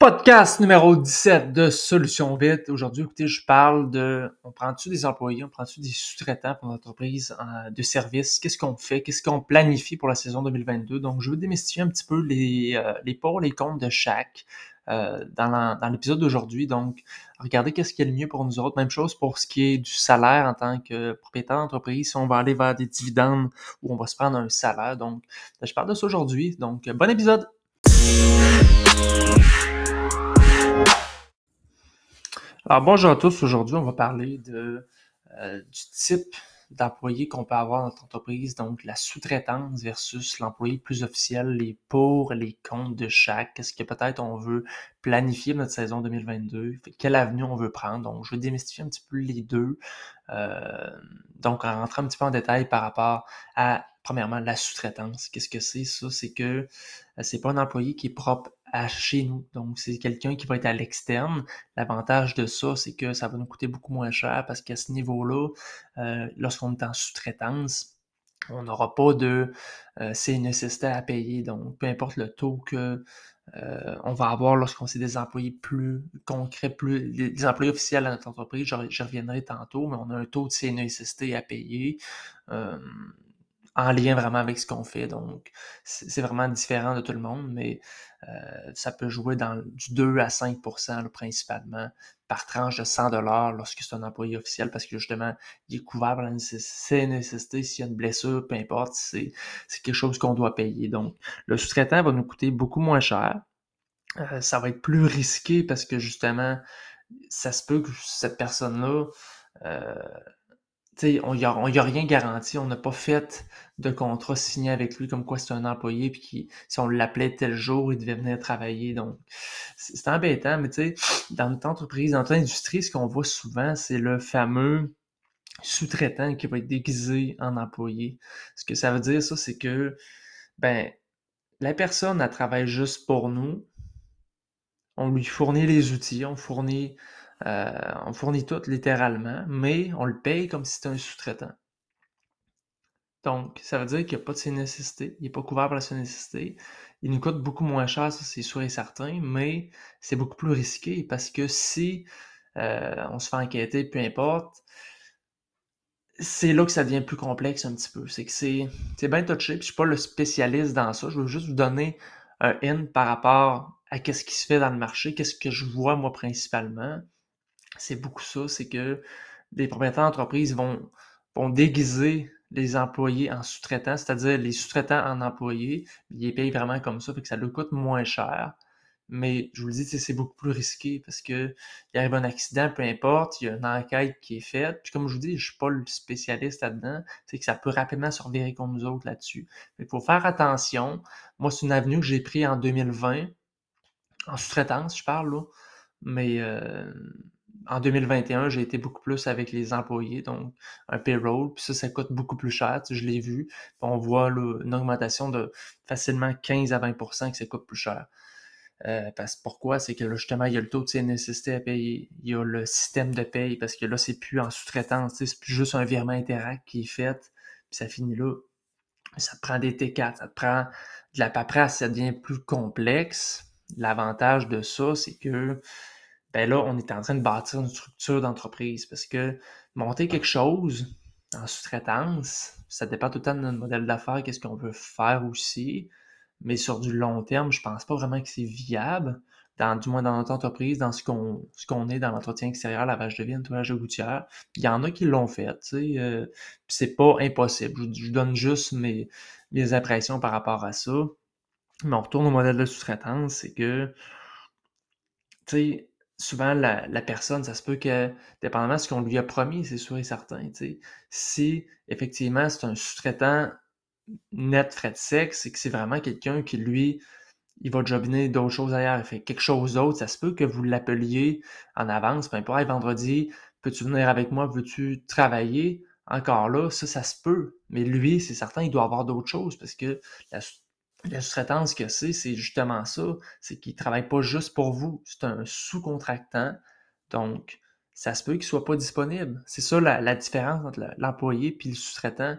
Podcast numéro 17 de Solutions Vite. Aujourd'hui, écoutez, je parle de, on prend-tu des employés, on prend-tu des sous-traitants pour l'entreprise euh, de service? Qu'est-ce qu'on fait? Qu'est-ce qu'on planifie pour la saison 2022? Donc, je veux démystifier un petit peu les, euh, les pour, les comptes de chaque euh, dans l'épisode d'aujourd'hui. Donc, regardez qu'est-ce qui est le mieux pour nous autres. Même chose pour ce qui est du salaire en tant que propriétaire d'entreprise. Si on va aller vers des dividendes ou on va se prendre un salaire. Donc, je parle de ça aujourd'hui. Donc, bon épisode! Alors bonjour à tous, aujourd'hui on va parler de, euh, du type d'employé qu'on peut avoir dans notre entreprise, donc la sous-traitance versus l'employé plus officiel, les pour, les comptes de chaque, qu'est-ce que peut-être on veut planifier notre saison 2022, quelle avenue on veut prendre? Donc je vais démystifier un petit peu les deux, euh, donc en rentrant un petit peu en détail par rapport à premièrement la sous-traitance. Qu'est-ce que c'est ça? C'est que euh, c'est pas un employé qui est propre à chez nous. Donc, c'est quelqu'un qui va être à l'externe. L'avantage de ça, c'est que ça va nous coûter beaucoup moins cher parce qu'à ce niveau-là, euh, lorsqu'on est en sous-traitance, on n'aura pas de euh, à payer. Donc, peu importe le taux que euh, on va avoir lorsqu'on c'est des employés plus concrets, plus les, employés officiels à notre entreprise, je, reviendrai tantôt, mais on a un taux de CNESST à payer. En lien vraiment avec ce qu'on fait. Donc, c'est vraiment différent de tout le monde, mais euh, ça peut jouer dans du 2 à 5% principalement par tranche de 100 dollars lorsque c'est un employé officiel parce que justement, il est couvert par la nécessité s'il y a une blessure, peu importe, c'est quelque chose qu'on doit payer. Donc, le sous-traitant va nous coûter beaucoup moins cher. Euh, ça va être plus risqué parce que justement, ça se peut que cette personne-là euh, on n'y a, rien garanti, on n'a pas fait de contrat signé avec lui comme quoi c'est un employé, puis si on l'appelait tel jour, il devait venir travailler. Donc, c'est embêtant, mais tu sais, dans notre entreprise, dans notre industrie, ce qu'on voit souvent, c'est le fameux sous-traitant qui va être déguisé en employé. Ce que ça veut dire, ça, c'est que, ben, la personne, elle travaille juste pour nous. On lui fournit les outils, on fournit euh, on fournit tout littéralement, mais on le paye comme si c'était un sous-traitant. Donc, ça veut dire qu'il n'y a pas de nécessités, il n'est pas couvert par la nécessité. Il nous coûte beaucoup moins cher, ça c'est sûr et certain, mais c'est beaucoup plus risqué parce que si euh, on se fait enquêter, peu importe, c'est là que ça devient plus complexe un petit peu. C'est que c'est, bien touché, puis je suis pas le spécialiste dans ça. Je veux juste vous donner un in par rapport à qu'est-ce qui se fait dans le marché, qu'est-ce que je vois moi principalement c'est beaucoup ça, c'est que les propriétaires d'entreprise vont, déguiser les employés en sous-traitants, c'est-à-dire les sous-traitants en employés, ils les payent vraiment comme ça, fait que ça leur coûte moins cher. Mais je vous le dis, c'est beaucoup plus risqué parce que il arrive un accident, peu importe, il y a une enquête qui est faite. Puis comme je vous dis, je suis pas le spécialiste là-dedans, c'est que ça peut rapidement se revirer contre nous autres là-dessus. Il faut faire attention. Moi, c'est une avenue que j'ai prise en 2020, en sous-traitance, je parle là. Mais euh, en 2021, j'ai été beaucoup plus avec les employés, donc un payroll, puis ça, ça coûte beaucoup plus cher, je l'ai vu. On voit une augmentation de facilement 15 à 20% que ça coûte plus cher. Euh, parce pourquoi? C'est que là, justement, il y a le taux de nécessité à payer, il y a le système de paye, parce que là, c'est plus en sous-traitance, c'est plus juste un virement interact qui est fait, puis ça finit là. Ça prend des T4, ça te prend de la paperasse, ça devient plus complexe. L'avantage de ça, c'est que ben là, on est en train de bâtir une structure d'entreprise parce que monter quelque chose en sous-traitance, ça dépend tout le temps de notre modèle d'affaires, qu'est-ce qu'on veut faire aussi. Mais sur du long terme, je pense pas vraiment que c'est viable, dans, du moins dans notre entreprise, dans ce qu'on ce qu'on est dans l'entretien extérieur, lavage de vigne, nettoyage de gouttière. Il y en a qui l'ont fait, tu sais. Euh, c'est pas impossible. Je, donne juste mes, mes impressions par rapport à ça. Mais on retourne au modèle de sous-traitance, c'est que, tu sais, souvent, la, personne, ça se peut que, dépendamment de ce qu'on lui a promis, c'est sûr et certain, si effectivement c'est un sous-traitant net frais de sexe, c'est que c'est vraiment quelqu'un qui, lui, il va jobiner d'autres choses ailleurs, il fait quelque chose d'autre, ça se peut que vous l'appeliez en avance, peu importe, vendredi, peux-tu venir avec moi, veux-tu travailler? Encore là, ça, ça se peut. Mais lui, c'est certain, il doit avoir d'autres choses parce que la sous-traitance que c'est, c'est justement ça. C'est qu'il ne travaille pas juste pour vous. C'est un sous-contractant. Donc, ça se peut qu'il ne soit pas disponible. C'est ça la, différence entre l'employé et le sous-traitant.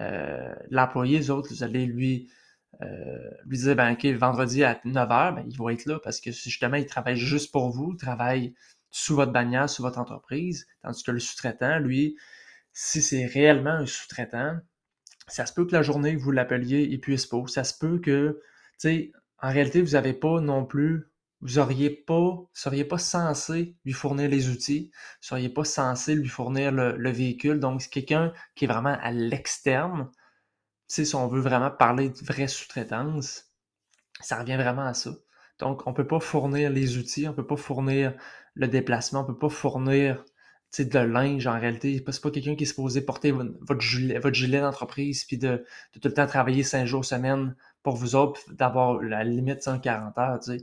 Euh, l'employé, les autres, vous allez lui euh, dire, ben, OK, vendredi à 9h, ben, il va être là parce que justement, il travaille juste pour vous, il travaille sous votre bannière, sous votre entreprise, tandis que le sous-traitant, lui, si c'est réellement un sous-traitant, ça se peut que la journée vous l'appeliez, il puisse pas. Ça se peut que, tu sais, en réalité, vous n'avez pas non plus, vous auriez pas, seriez pas censé lui fournir les outils, vous seriez pas censé lui fournir le, le véhicule. Donc, c'est quelqu'un qui est vraiment à l'externe sais, si on veut vraiment parler de vraie sous-traitance, ça revient vraiment à ça. Donc, on ne peut pas fournir les outils, on ne peut pas fournir le déplacement, on ne peut pas fournir de linge en réalité. C'est pas quelqu'un qui est supposé porter votre gilet, votre gilet d'entreprise puis de, tout le temps travailler cinq jours semaine pour vous autres, d'avoir la limite 140 heures. sais.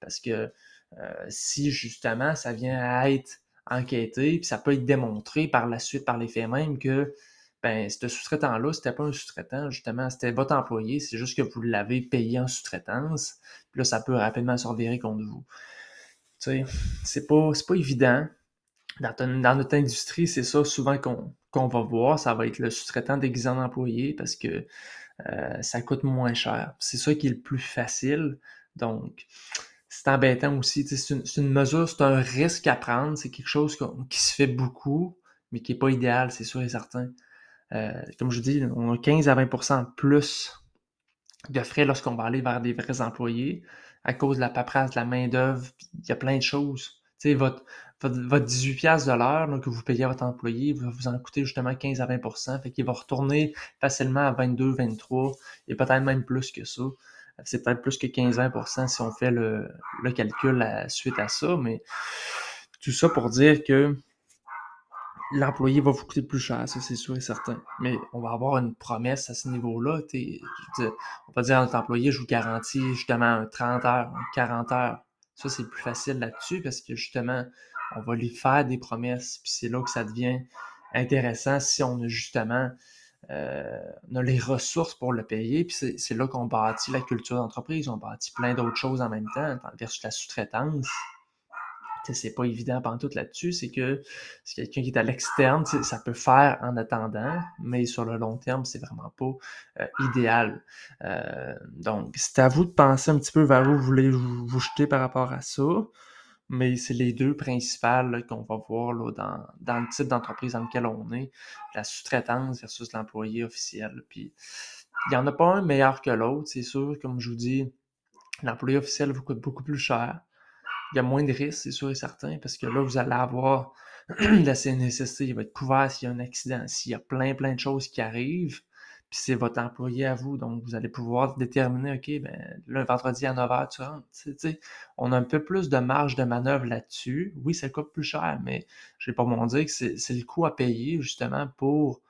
Parce que euh, si justement ça vient à être enquêté, puis ça peut être démontré par la suite, par les faits même, que ben, ce sous-traitant-là, c'était pas un sous-traitant, justement, c'était votre employé, c'est juste que vous l'avez payé en sous-traitance, puis là, ça peut rapidement se revirer contre vous. Tu sais, c'est pas, pas évident. Dans, notre industrie, c'est ça souvent qu'on va voir, ça va être le sous-traitant déguisé en employé parce que euh, ça coûte moins cher. C'est ça qui est le plus facile. Donc, c'est embêtant aussi. C'est une, mesure, c'est un risque à prendre. C'est quelque chose qui se fait beaucoup, mais qui n'est pas idéal, c'est sûr et certain. Euh, comme je vous dis, on a 15 à 20% plus de frais lorsqu'on va aller vers des vrais employés à cause de la paperasse, de la main-d'œuvre, il y a plein de choses. Votre, 18$ de l'heure que vous payez à votre employé va vous en coûter justement 15 à 20% fait qu'il va retourner facilement à 22, 23 et peut-être même plus que ça. C'est peut-être plus que 15-20% si on fait le, calcul suite à ça, mais tout ça pour dire que l'employé va vous coûter plus cher, ça c'est sûr et certain. Mais on va avoir une promesse à ce niveau-là. On va dire à notre employé, je vous garantis justement 30 heures, 40 heures. Ça, c'est plus facile là-dessus parce que justement, on va lui faire des promesses. Puis c'est là que ça devient intéressant si on a justement euh, on a les ressources pour le payer. Puis c'est là qu'on bâtit la culture d'entreprise. On bâtit plein d'autres choses en même temps, versus la sous-traitance c'est pas évident pendant tout là-dessus, c'est que c'est quelqu'un qui est à l'externe, ça peut faire en attendant, mais sur le long terme, c'est vraiment pas euh, idéal. Euh, donc, c'est à vous de penser un petit peu vers où vous voulez vous, jeter par rapport à ça, mais c'est les deux principales qu'on va voir là, dans, dans, le type d'entreprise dans lequel on est, la sous-traitance versus l'employé officiel. Puis, il n'y en a pas un meilleur que l'autre, c'est sûr, comme je vous dis, l'employé officiel vous coûte beaucoup plus cher. Il y a moins de risques, c'est sûr et certain, parce que là, vous allez avoir la CNSST, il va être couvert s'il y a un accident, s'il y a plein, plein de choses qui arrivent, puis c'est votre employé à vous, donc vous allez pouvoir déterminer, OK, ben, le vendredi à 9h, tu rentres. sais, on a un peu plus de marge de manœuvre là-dessus. Oui, ça coûte plus cher, mais je vais pas m'en dire que c'est le coût à payer, justement, pour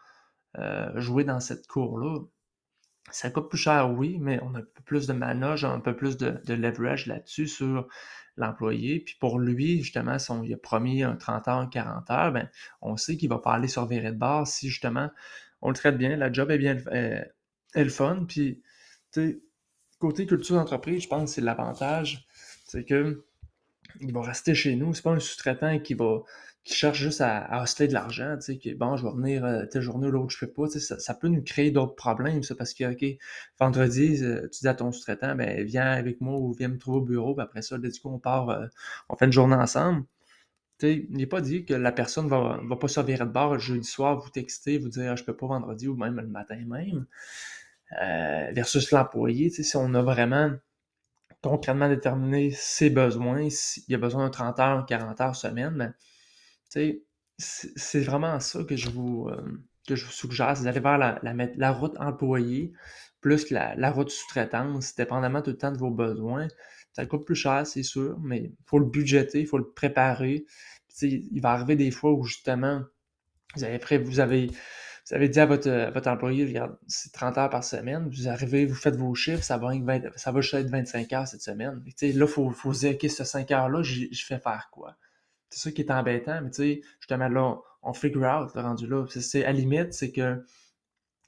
euh, jouer dans cette cour-là. Ça coûte plus cher, oui, mais on a un peu plus de manœuvre, un peu plus de, leverage là-dessus sur l'employé. Puis pour lui, justement, si on a promis un 30 heures, 40 heures, ben, on sait qu'il va pas aller sur virée de base si justement on le traite bien, la job est bien est, le fun. Puis, côté culture d'entreprise, je pense que c'est l'avantage. C'est que il va rester chez nous. C'est pas un sous-traitant qui va qui cherche juste à, à de l'argent, tu sais, bon, je vais venir euh, telle journée ou l'autre, je fais pas, ça, peut nous créer d'autres problèmes, ça, parce que, OK, vendredi, euh, tu dis à ton sous-traitant, ben, viens avec moi ou viens me trouver au bureau, puis après ça, du coup, on part, euh, on fait une journée ensemble. Tu sais, il n'est pas dit que la personne va, va pas se virer de bord le jeudi soir, vous texter, vous dire, ah, je peux pas vendredi ou même le matin même. versus l'employé, si on a vraiment concrètement déterminé ses besoins, s'il a besoin de 30 heures, 40 heures semaine, ben, c'est vraiment ça que je vous, euh, que je vous suggère, c'est d'aller vers la, la, route employée plus la, la route sous-traitance, dépendamment tout le temps de vos besoins. Ça coûte plus cher, c'est sûr, mais il faut le budgéter, il faut le préparer. il va arriver des fois où justement, vous avez, prêt, vous avez, vous avez dit à votre, votre employé, regarde, c'est 30 heures par semaine, vous arrivez, vous faites vos chiffres, ça va, ça va juste être 25 heures cette semaine. là, il faut, faut se dire, OK, ce 5 heures-là, je fais faire quoi? C'est ça qui est embêtant, mais tu sais, justement, là, on figure out, le rendu là. C'est, à la limite, c'est que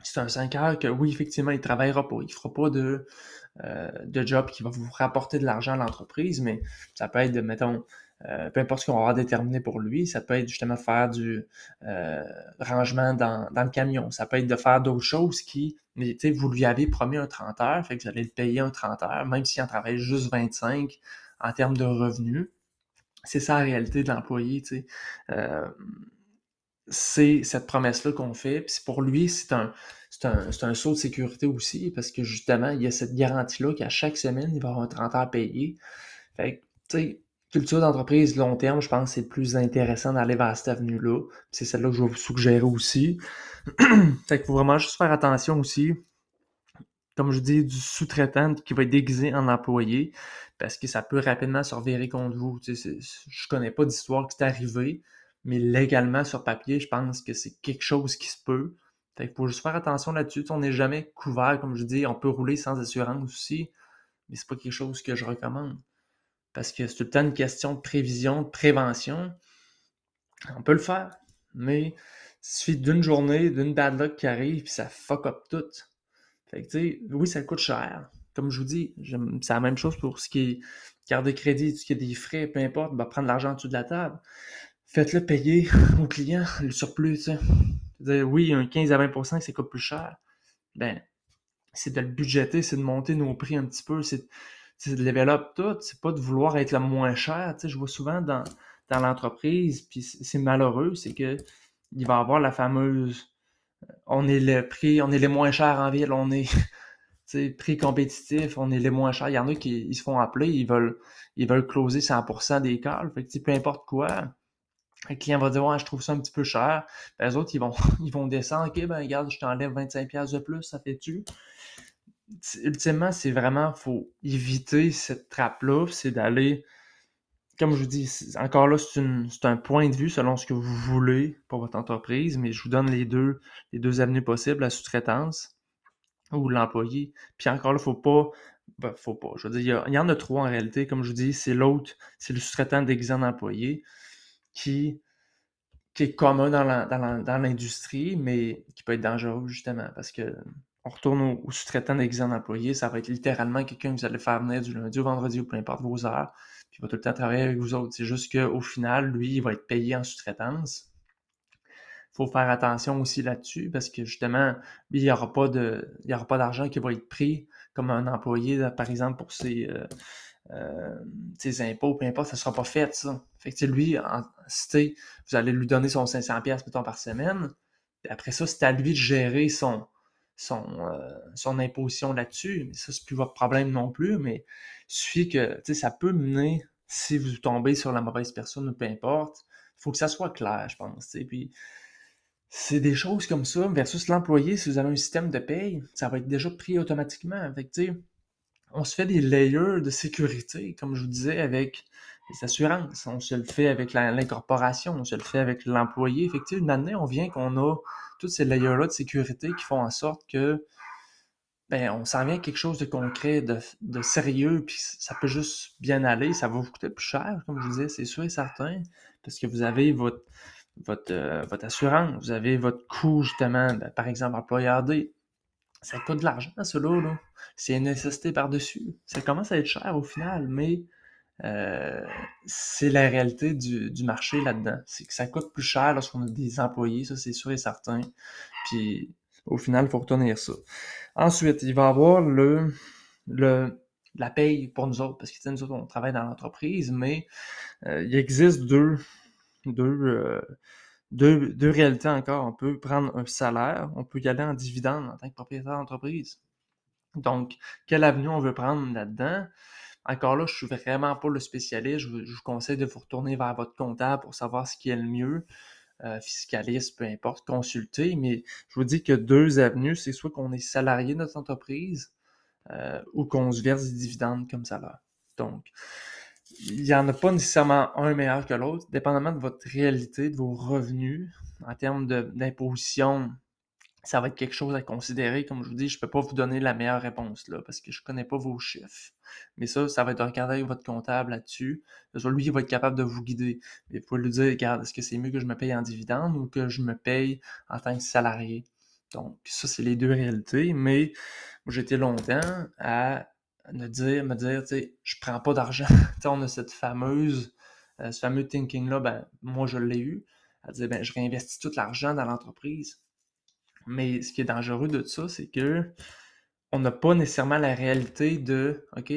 c'est un 5 heures que, oui, effectivement, il travaillera pas. Il fera pas de, euh, de job qui va vous rapporter de l'argent à l'entreprise, mais ça peut être, mettons, euh, peu importe ce qu'on va avoir déterminé pour lui. Ça peut être justement faire du euh, rangement dans, dans, le camion. Ça peut être de faire d'autres choses qui, mais vous lui avez promis un 30 heures, fait que vous allez le payer un 30 heures, même s'il en travaille juste 25 en termes de revenus. C'est ça la réalité de l'employé. Euh, c'est cette promesse-là qu'on fait. Puis pour lui, c'est un, un, saut de sécurité aussi, parce que justement, il y a cette garantie-là qu'à chaque semaine, il va avoir un 30 heures payé. Fait tu sais, culture d'entreprise long terme, je pense que c'est plus intéressant d'aller vers cette avenue-là. C'est celle-là que je vais vous suggérer aussi. fait qu'il faut vraiment juste faire attention aussi, comme je dis, du sous-traitant qui va être déguisé en employé, parce que ça peut rapidement se revirer contre vous. Je je connais pas d'histoire qui est arrivée, mais légalement sur papier, je pense que c'est quelque chose qui se peut. Fait qu'il faut juste faire attention là-dessus. On n'est jamais couvert, comme je dis, on peut rouler sans assurance aussi, mais c'est pas quelque chose que je recommande parce que c'est tout le temps une question de prévision, de prévention. On peut le faire, mais il suffit d'une journée, d'une bad luck qui arrive, puis ça fuck up tout. Fait que, tu sais, oui, ça coûte cher. Comme je vous dis, c'est la même chose pour ce qui est carte de crédit, ce qui est des frais, peu importe, va prendre l'argent en dessous de la table. Faites-le payer au client, le surplus, sais. Oui, un 15 à 20% c'est coûte plus cher? Ben, c'est de le budgéter, c'est de monter nos prix un petit peu, c'est de up tout, c'est pas de vouloir être le moins cher. je vois souvent dans, dans l'entreprise, puis c'est malheureux, c'est que il va y avoir la fameuse euh, on est le prix, on est les moins chers en ville, on est prix compétitif, on est les moins chers. Il y en a qui ils se font appeler, ils veulent, ils veulent closer 100% des calls. Fait que peu importe quoi, le client va dire Ouais, je trouve ça un petit peu cher. Ben, les autres, ils vont, ils vont descendre, ok, ben regarde, je t'enlève 25$ de plus, ça fait-tu? ultimement, c'est vraiment, faut éviter cette trappe-là, c'est d'aller, comme je vous dis, encore là, c'est un point de vue selon ce que vous voulez pour votre entreprise, mais je vous donne les deux, les deux avenues possibles, la sous-traitance ou l'employé. Puis encore là, faut pas, ben, faut pas, je veux dire, il y, en a trois en réalité, comme je vous dis, c'est l'autre, c'est le sous-traitant d'exemple d'employé qui, qui est commun dans l'industrie, mais qui peut être dangereux justement parce que on retourne au, sous-traitant d'exemple d'employé, ça va être littéralement quelqu'un que vous allez faire venir du lundi au vendredi ou peu importe vos heures, puis il va tout le temps travailler avec vous autres. C'est juste qu'au final, lui, il va être payé en sous-traitance. Il faut faire attention aussi là-dessus parce que justement, il n'y aura pas de, il y aura pas d'argent qui va être pris comme un employé, par exemple, pour ses, euh, euh, ses impôts, peu importe, ça ne sera pas fait, ça. Fait que, lui, vous allez lui donner son 500$, mettons, par semaine, après ça, c'est à lui de gérer son, son, euh, son imposition là-dessus. Mais ça, c'est plus votre problème non plus. Mais il suffit que ça peut mener, si vous tombez sur la mauvaise personne ou peu importe, il faut que ça soit clair, je pense. Puis c'est des choses comme ça, versus l'employé, si vous avez un système de paye, ça va être déjà pris automatiquement. On se fait des layers de sécurité, comme je vous disais, avec les assurances. On se le fait avec l'incorporation, on se le fait avec l'employé. Effectivement, une année, on vient qu'on a tous ces layers-là de sécurité qui font en sorte que ben, on s'en vient à quelque chose de concret, de, sérieux, puis ça peut juste bien aller. Ça va vous coûter plus cher, comme je vous disais, c'est sûr et certain, parce que vous avez votre, votre, euh, assurance, vous avez votre coût, justement, ben, par exemple, employeur D. Ça coûte de l'argent, cela, là. C'est une nécessité par-dessus. Ça commence à être cher au final, mais euh, c'est la réalité du, marché là-dedans. C'est que ça coûte plus cher lorsqu'on a des employés, ça c'est sûr et certain. Puis au final, il faut retenir ça. Ensuite, il va y avoir le, la paye pour nous autres, parce que nous autres, on travaille dans l'entreprise, mais euh, il existe deux, euh, deux, deux, réalités encore. On peut prendre un salaire, on peut y aller en dividende en tant que propriétaire d'entreprise. Donc, quelle avenue on veut prendre là-dedans? Encore là, je suis vraiment pas le spécialiste. Je vous, conseille de vous retourner vers votre comptable pour savoir ce qui est le mieux. Euh, fiscaliste, peu importe, consulter. Mais je vous dis que deux avenues, c'est soit qu'on est salarié de notre entreprise euh, ou qu'on se verse des dividendes comme salaire. Donc, il n'y en a pas nécessairement un meilleur que l'autre, dépendamment de votre réalité, de vos revenus en termes d'imposition ça va être quelque chose à considérer. Comme je vous dis, je ne peux pas vous donner la meilleure réponse là, parce que je ne connais pas vos chiffres. Mais ça, ça va être de regarder avec votre comptable là-dessus. Lui, il va être capable de vous guider. Et vous pouvez lui dire, regarde, est-ce que c'est mieux que je me paye en dividende ou que je me paye en tant que salarié? Donc, ça, c'est les deux réalités. Mais j'étais longtemps à me dire, me dire, tu sais, je prends pas d'argent. on a cette fameuse ce fameux thinking-là, ben, moi, je l'ai eu. À dire, ben, je réinvestis tout l'argent dans l'entreprise. Mais ce qui est dangereux de ça, c'est que on n'a pas nécessairement la réalité de, OK,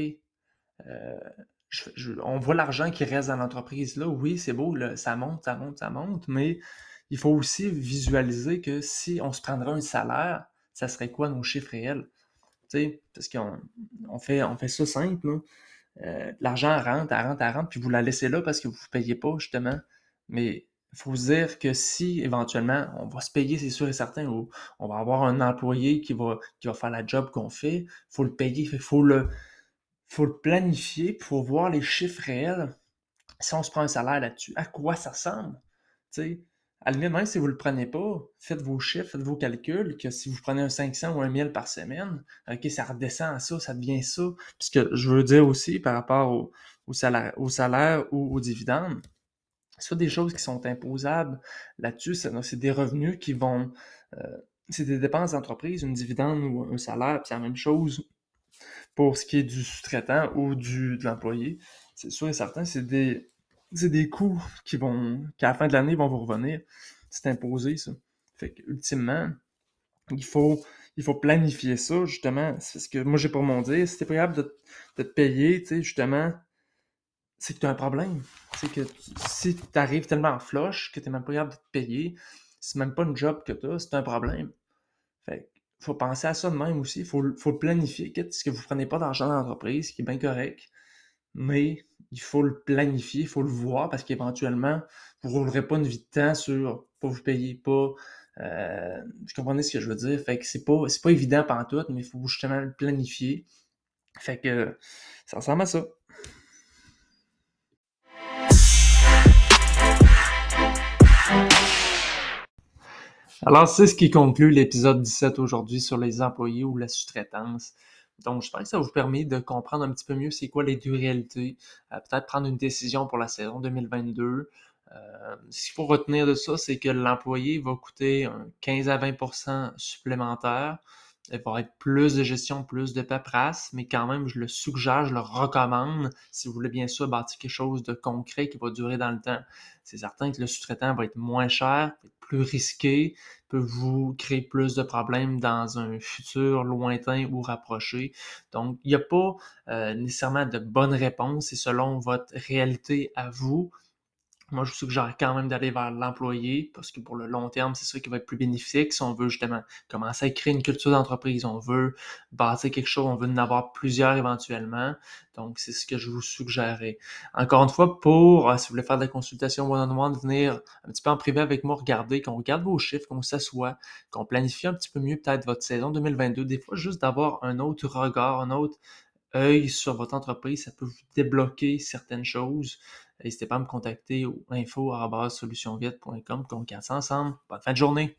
on voit l'argent qui reste dans l'entreprise. Là, oui, c'est beau, ça monte, ça monte, ça monte, mais il faut aussi visualiser que si on se prendrait un salaire, ça serait quoi nos chiffres réels? parce qu'on on fait, on fait ça simple. Euh, l'argent rentre, elle rentre, elle rentre, puis vous la laissez là parce que vous ne payez pas, justement. Mais il faut se dire que si éventuellement on va se payer, c'est sûr et certain, ou on va avoir un employé qui va, qui va faire la job qu'on fait, il faut le payer, il faut le, faut le planifier pour voir les chiffres réels. Si on se prend un salaire là-dessus, à quoi ça ressemble? à la limite, même si vous ne le prenez pas, faites vos chiffres, faites vos calculs, que si vous prenez un 500 ou un 1000 par semaine, ça redescend à ça, ça devient ça. Puisque je veux dire aussi par rapport au, salaire, au salaire ou aux dividendes, c'est des choses qui sont imposables là-dessus. C'est des revenus qui vont. Euh, c'est des dépenses d'entreprise, une dividende ou un salaire, puis c'est la même chose pour ce qui est du sous-traitant ou du, de l'employé. C'est sûr et certain, c'est des, des coûts qui vont, qu'à la fin de l'année vont vous revenir. C'est imposé, ça. Fait que, ultimement, il faut, il faut planifier ça, justement. C'est ce que moi, j'ai pour mon dire. Si t'es capable de, te payer, tu sais, justement, c'est que tu as un problème. C'est que si tu arrives tellement en flush que tu n'es même pas capable de te payer, c'est même pas une job que tu as, c'est un problème. Fait faut penser à ça de même aussi. Il faut, faut planifier. Qu'est-ce que vous prenez pas d'argent dans l'entreprise, ce qui est bien correct mais il faut le planifier, il faut le voir parce qu'éventuellement, vous ne roulerez pas une vie de temps sur pas vous payer pas. Euh, vous comprenez ce que je veux dire? Fait que c'est pas, c'est pas évident pendant tout, mais il faut justement le planifier. Fait que ça ressemble à ça. Alors, c'est ce qui conclut l'épisode 17 aujourd'hui sur les employés ou la sous-traitance. Donc, je pense que ça vous permet de comprendre un petit peu mieux c'est quoi les deux réalités, euh, peut-être prendre une décision pour la saison 2022. Euh, ce qu'il faut retenir de ça, c'est que l'employé va coûter 15 à 20% supplémentaire. Il va être plus de gestion, plus de paperasse, mais quand même, je le suggère, je le recommande si vous voulez bien sûr bâtir quelque chose de concret qui va durer dans le temps. C'est certain que le sous-traitant va être moins cher, plus risqué, peut vous créer plus de problèmes dans un futur lointain ou rapproché. Donc, il n'y a pas euh, nécessairement de bonne réponse, c'est selon votre réalité à vous, moi, je vous suggère quand même d'aller vers l'employé parce que pour le long terme, c'est ça qui va être plus bénéfique si on veut justement commencer à créer une culture d'entreprise, on veut bâtir quelque chose, on veut en avoir plusieurs éventuellement. Donc, c'est ce que je vous suggérerais. Encore une fois, pour, euh, si vous voulez faire des consultations one-on-one, venir un petit peu en privé avec moi, regarder, qu'on regarde vos chiffres, qu'on s'assoit, qu'on planifie un petit peu mieux peut-être votre saison 2022. Des fois, juste d'avoir un autre regard, un autre œil sur votre entreprise, ça peut vous débloquer certaines choses. N'hésitez pas à me contacter au info.solutionvite.com qu'on casse ensemble. Bonne fin de journée!